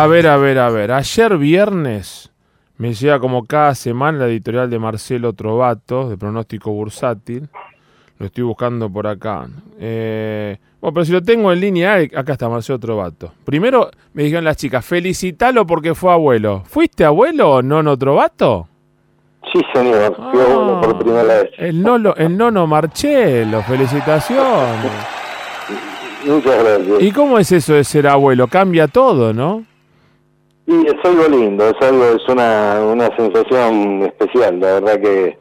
A ver, a ver, a ver. Ayer viernes me llega como cada semana la editorial de Marcelo Trovato, de pronóstico bursátil. Lo estoy buscando por acá. Eh, bueno, pero si lo tengo en línea, acá está Marcelo Trovato. Primero me dijeron las chicas, felicitalo porque fue abuelo. ¿Fuiste abuelo o nono Trovato? Sí, señor. Fui abuelo por primera vez. El, nono, el nono Marcelo, felicitaciones. Muchas gracias. ¿Y cómo es eso de ser abuelo? Cambia todo, ¿no? Y es algo lindo, es algo, es una, una sensación especial, la verdad que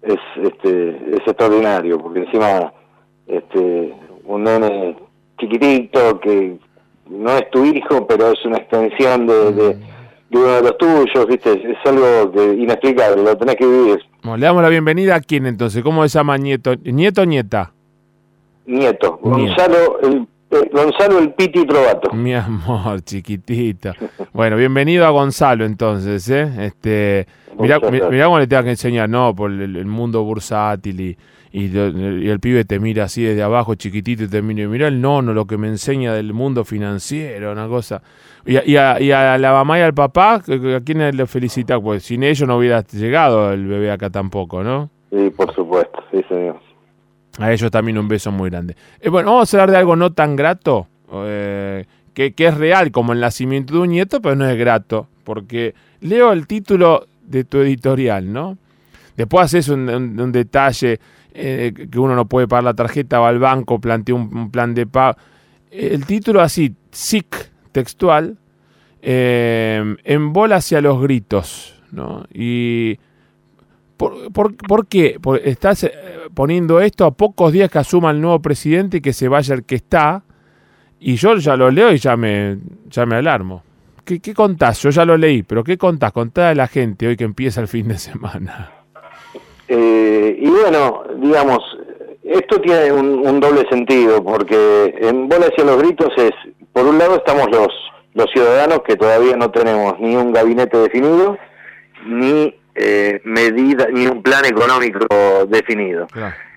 es, este, es extraordinario, porque encima, este, un nene chiquitito que no es tu hijo, pero es una extensión de, de, uno de los tuyos, viste, es algo inexplicable, lo tenés que vivir. le damos la bienvenida a quién entonces, ¿cómo se llama nieto? ¿Nieto o nieta? Nieto, Gonzalo, el eh, Gonzalo el Piti Trovato. Mi amor, chiquitito. Bueno, bienvenido a Gonzalo entonces, ¿eh? Este, mirá, mirá cómo le tengo que enseñar, ¿no? Por el, mundo bursátil y, y, el pibe te mira así desde abajo, chiquitito, y te mira, mira el nono, lo que me enseña del mundo financiero, una cosa. Y, y, a, y a, la mamá y al papá, ¿a quién le felicita? Pues sin ellos no hubiera llegado el bebé acá tampoco, ¿no? Sí, por supuesto, sí, señor. A ellos también un beso muy grande. Eh, bueno, vamos a hablar de algo no tan grato, eh, que, es real como el nacimiento de un nieto, pero no es grato, porque leo el título de tu editorial, ¿no? Después haces un, un, detalle eh, que uno no puede pagar la tarjeta, va al banco, plantea un, plan de pago. El título así, SIC, textual, en bola hacia los gritos, ¿no? Y ¿Por, por, qué? estás eh, poniendo esto a pocos días que asuma el nuevo presidente y que se vaya el que está. Y yo ya lo leo y ya me, ya me alarmo. ¿Qué, ¿Qué, contás? Yo ya lo leí, pero ¿qué contás? Contá a la gente hoy que empieza el fin de semana. Eh, y bueno, digamos, esto tiene un, doble sentido, porque en bola hacia los gritos es, por un lado estamos los, los ciudadanos que todavía no tenemos ni un gabinete definido, ni eh, medida ni un plan económico definido.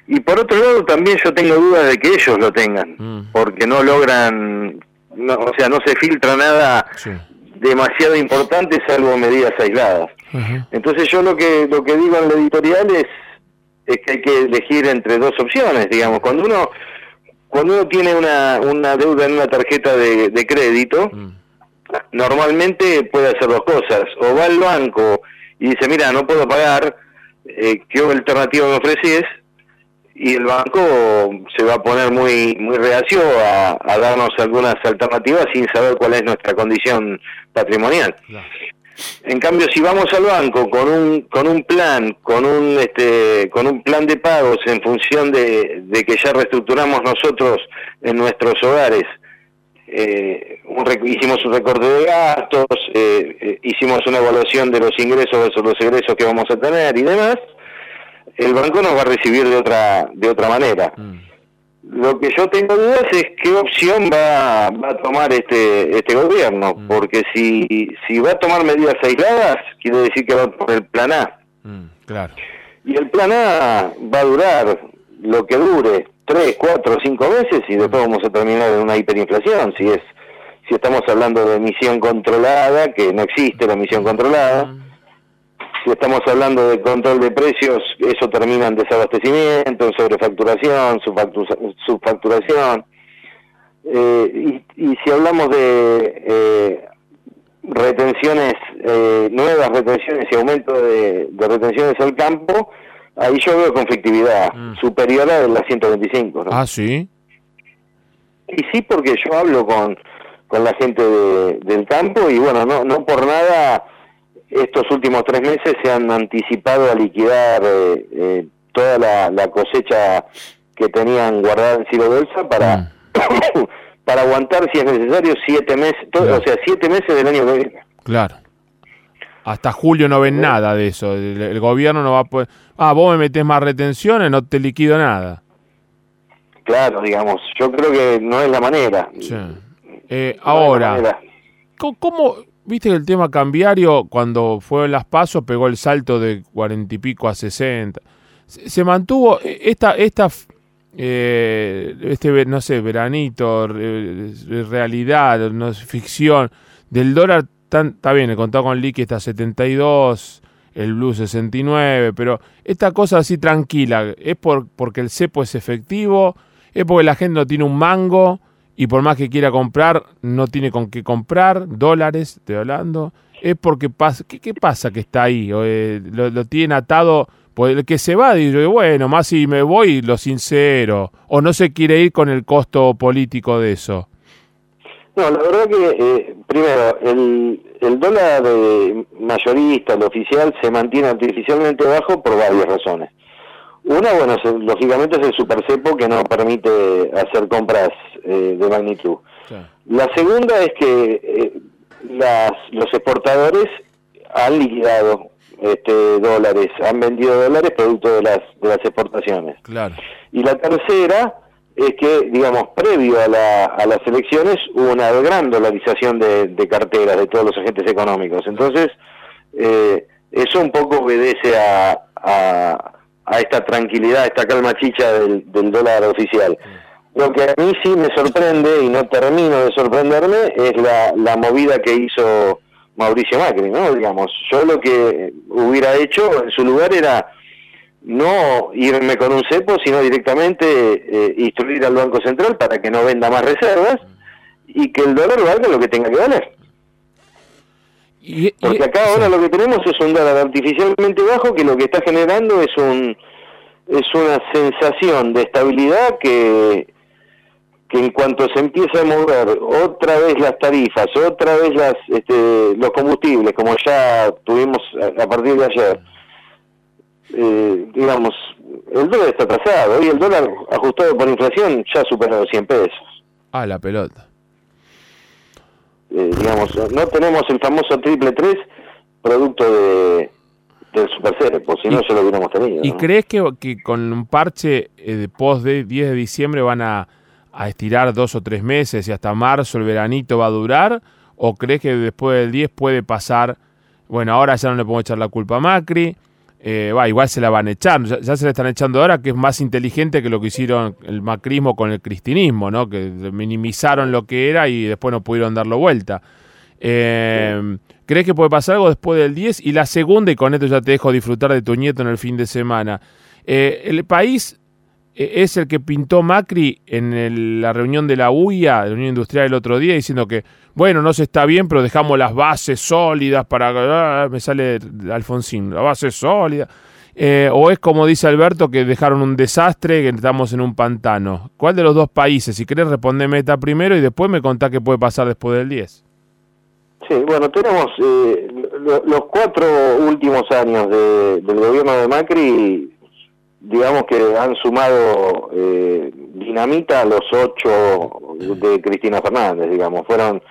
Y por otro lado también yo tengo dudas de que ellos lo tengan, mm. porque no logran, o sea, no se filtra nada demasiado importante salvo medidas aisladas. Entonces yo lo que lo que digo en la editorial es, es que hay que elegir entre dos opciones, digamos, cuando uno cuando uno tiene una, una deuda en una tarjeta de, de crédito, mm. normalmente puede hacer dos cosas, o va al banco y dice, mira, no puedo pagar, eh, ¿qué alternativa me ofreces? Y el banco se va a poner muy muy reacio a, darnos algunas alternativas sin saber cuál es nuestra condición patrimonial. En cambio, si vamos al banco con un con un plan, con un este con un plan de pagos en función de, de que ya reestructuramos nosotros en nuestros hogares eh, hicimos un recorte de gastos, eh, eh, hicimos una evaluación de los ingresos versus los egresos que vamos a tener y demás, el banco nos va a recibir de otra de otra manera. Mm. Lo que yo tengo dudas es qué opción va, a tomar este este gobierno, mm. porque si si va a tomar medidas aisladas, quiere decir que va por el plan A. Mm, claro. Y el plan A va a durar lo que dure, tres, cuatro, cinco meses y después vamos a terminar en una hiperinflación. Si es, si estamos hablando de emisión controlada, que no existe la emisión controlada. Si estamos hablando de control de precios, eso termina en desabastecimiento, en sobrefacturación, subfacturación. Eh, y, si hablamos de eh, retenciones, eh, nuevas retenciones y aumento de, de retenciones al campo, ahí yo veo conflictividad mm. superior a la 125. Ah, sí. Y sí, porque yo hablo con, con la gente del campo y bueno, no, no por nada estos últimos tres meses se han anticipado a liquidar eh, eh, toda la, cosecha que tenían guardada en Silo Belsa para, mm. para aguantar, si es necesario, siete meses, o sea, siete meses del año que viene. Claro. Hasta julio no ven nada de eso. El, gobierno no va a poder. Ah, vos me metés más retenciones, no te liquido nada. Claro, digamos. Yo creo que no es la manera. Eh, ahora, ¿cómo, viste que el tema cambiario, cuando fue en las pasos, pegó el salto de cuarenta y pico a sesenta? Se, mantuvo eh, esta, esta eh, este, no sé, veranito, realidad, no ficción del dólar, está bien, el contado con liqui está a 72, el blue 69, pero esta cosa así tranquila, ¿es por, porque el cepo es efectivo? ¿Es porque la gente no tiene un mango y por más que quiera comprar, no tiene con qué comprar? ¿Dólares? Estoy hablando. ¿Es porque pasa, ¿qué, pasa que está ahí? Eh, lo, lo tiene atado pues el que se va, dice, bueno, más si me voy, lo sincero. O no se quiere ir con el costo político de eso. No, la verdad que, eh, primero, el, el dólar mayorista, el oficial, se mantiene artificialmente bajo por varias razones. Una, bueno, lógicamente es el supercepo que no permite hacer compras eh, de magnitud. La segunda es que eh, las, los exportadores han liquidado este, dólares, han vendido dólares producto de las, de las exportaciones. Claro. Y la tercera es que, digamos, previo a, la, a las elecciones hubo una gran dolarización de, de carteras de todos los agentes económicos. Entonces, eh, eso un poco obedece a, a, a, esta tranquilidad, a esta calma chicha del, dólar oficial. Lo que a mí sí me sorprende y no termino de sorprenderme es la, la movida que hizo Mauricio Macri, ¿no? Digamos, yo lo que hubiera hecho en su lugar era no irme con un cepo, sino directamente eh, instruir al Banco Central para que no venda más reservas y que el dólar valga lo que tenga que valer. Porque acá ahora lo que tenemos es un dólar artificialmente bajo que lo que está generando es un es una sensación de estabilidad que que en cuanto se empieza a mover otra vez las tarifas, otra vez las, este, los combustibles, como ya tuvimos a, partir de ayer, eh, digamos, el dólar está atrasado. Hoy el dólar ajustado por inflación ya supera los 100 pesos. Ah, la pelota. Eh, digamos, no tenemos el famoso triple 3 producto de, del Super por si no, ya lo hubiéramos tenido. ¿Y crees que, que, con un parche eh, de post de 10 de diciembre van a a estirar dos o tres meses y hasta marzo el veranito va a durar? ¿O crees que después del 10 puede pasar, bueno, ahora ya no le podemos echar la culpa a Macri, eh, igual se la van echando, ya, se le están echando ahora, que es más inteligente que lo que hicieron el macrismo con el cristinismo, ¿no? que minimizaron lo que era y después no pudieron darlo vuelta. Eh, ¿Crees que puede pasar algo después del 10? Y la segunda, y con esto ya te dejo disfrutar de tu nieto en el fin de semana. Eh, el país es el que pintó Macri en la reunión de la UIA, de la Unión Industrial el otro día, diciendo que, bueno, no se está bien, pero dejamos las bases sólidas para... Ah, me sale Alfonsín, la base sólida. Eh, o es como dice Alberto, que dejaron un desastre, que estamos en un pantano. ¿Cuál de los dos países? Si querés, respondeme esta primero y después me contá qué puede pasar después del 10. Sí, bueno, tenemos eh, los cuatro últimos años del gobierno de Macri digamos que han sumado eh, dinamita a los ocho de Cristina Fernández, digamos, fueron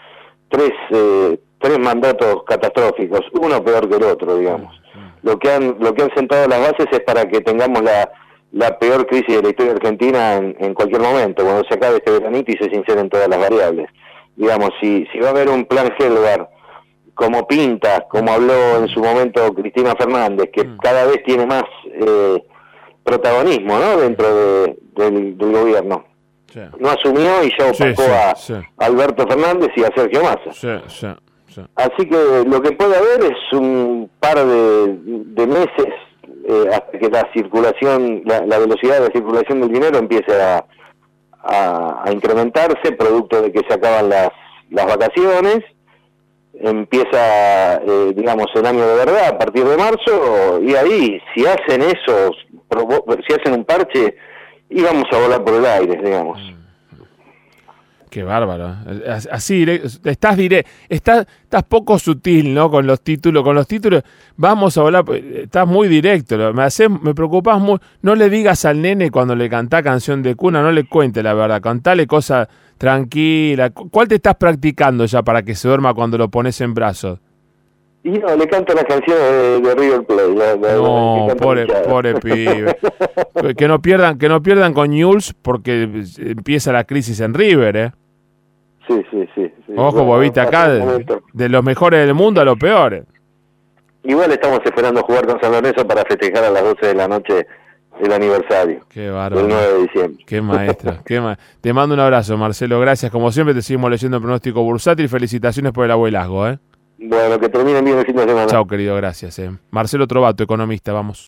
tres, eh, tres mandatos catastróficos, uno peor que el otro, digamos. Lo que han, lo que han sentado las bases es para que tengamos la, la peor crisis de la historia argentina en, en cualquier momento, cuando se acabe este veranito y se sinceren todas las variables. Digamos, si, si va a haber un plan Helgar como pinta, como habló en su momento Cristina Fernández, que mm. cada vez tiene más eh, protagonismo ¿no? dentro de, del, gobierno. No asumió y ya opacó a Alberto Fernández y a Sergio Massa. Así que lo que puede haber es un par de, meses eh, hasta que la circulación, la, velocidad de circulación del dinero empiece a, a, incrementarse, producto de que se acaban las, las vacaciones empieza, eh, digamos, el año de verdad a partir de marzo y ahí, si hacen eso, si hacen un parche, íbamos a volar por el aire, digamos. Mm. Qué bárbaro. Así, estás, diré, estás, estás poco sutil, ¿no? Con los títulos, con los títulos, vamos a volar, estás muy directo. Me hace, me preocupas muy. No le digas al nene cuando le canta canción de cuna, no le cuente la verdad, contale cosas tranquila. ¿Cuál te estás practicando ya para que se duerma cuando lo pones en brazos? Y no, le canto las canciones de, River Plate. no, pobre, pobre pibe. que no pierdan, que no pierdan con News porque empieza la crisis en River, ¿eh? Sí, sí, sí. Ojo, bueno, viste acá, de, los mejores del mundo a los peores. Igual estamos esperando jugar con San Lorenzo para festejar a las 12 de la noche el aniversario. Qué El bárbaro. 9 de diciembre. Qué maestro. qué ma- Te mando un abrazo, Marcelo. Gracias. Como siempre, te seguimos leyendo el pronóstico bursátil. Felicitaciones por el abuelazgo. ¿eh? Bueno, que terminen bien el fin de semana. Chao, querido. Gracias. eh. Marcelo Trovato, economista. Vamos.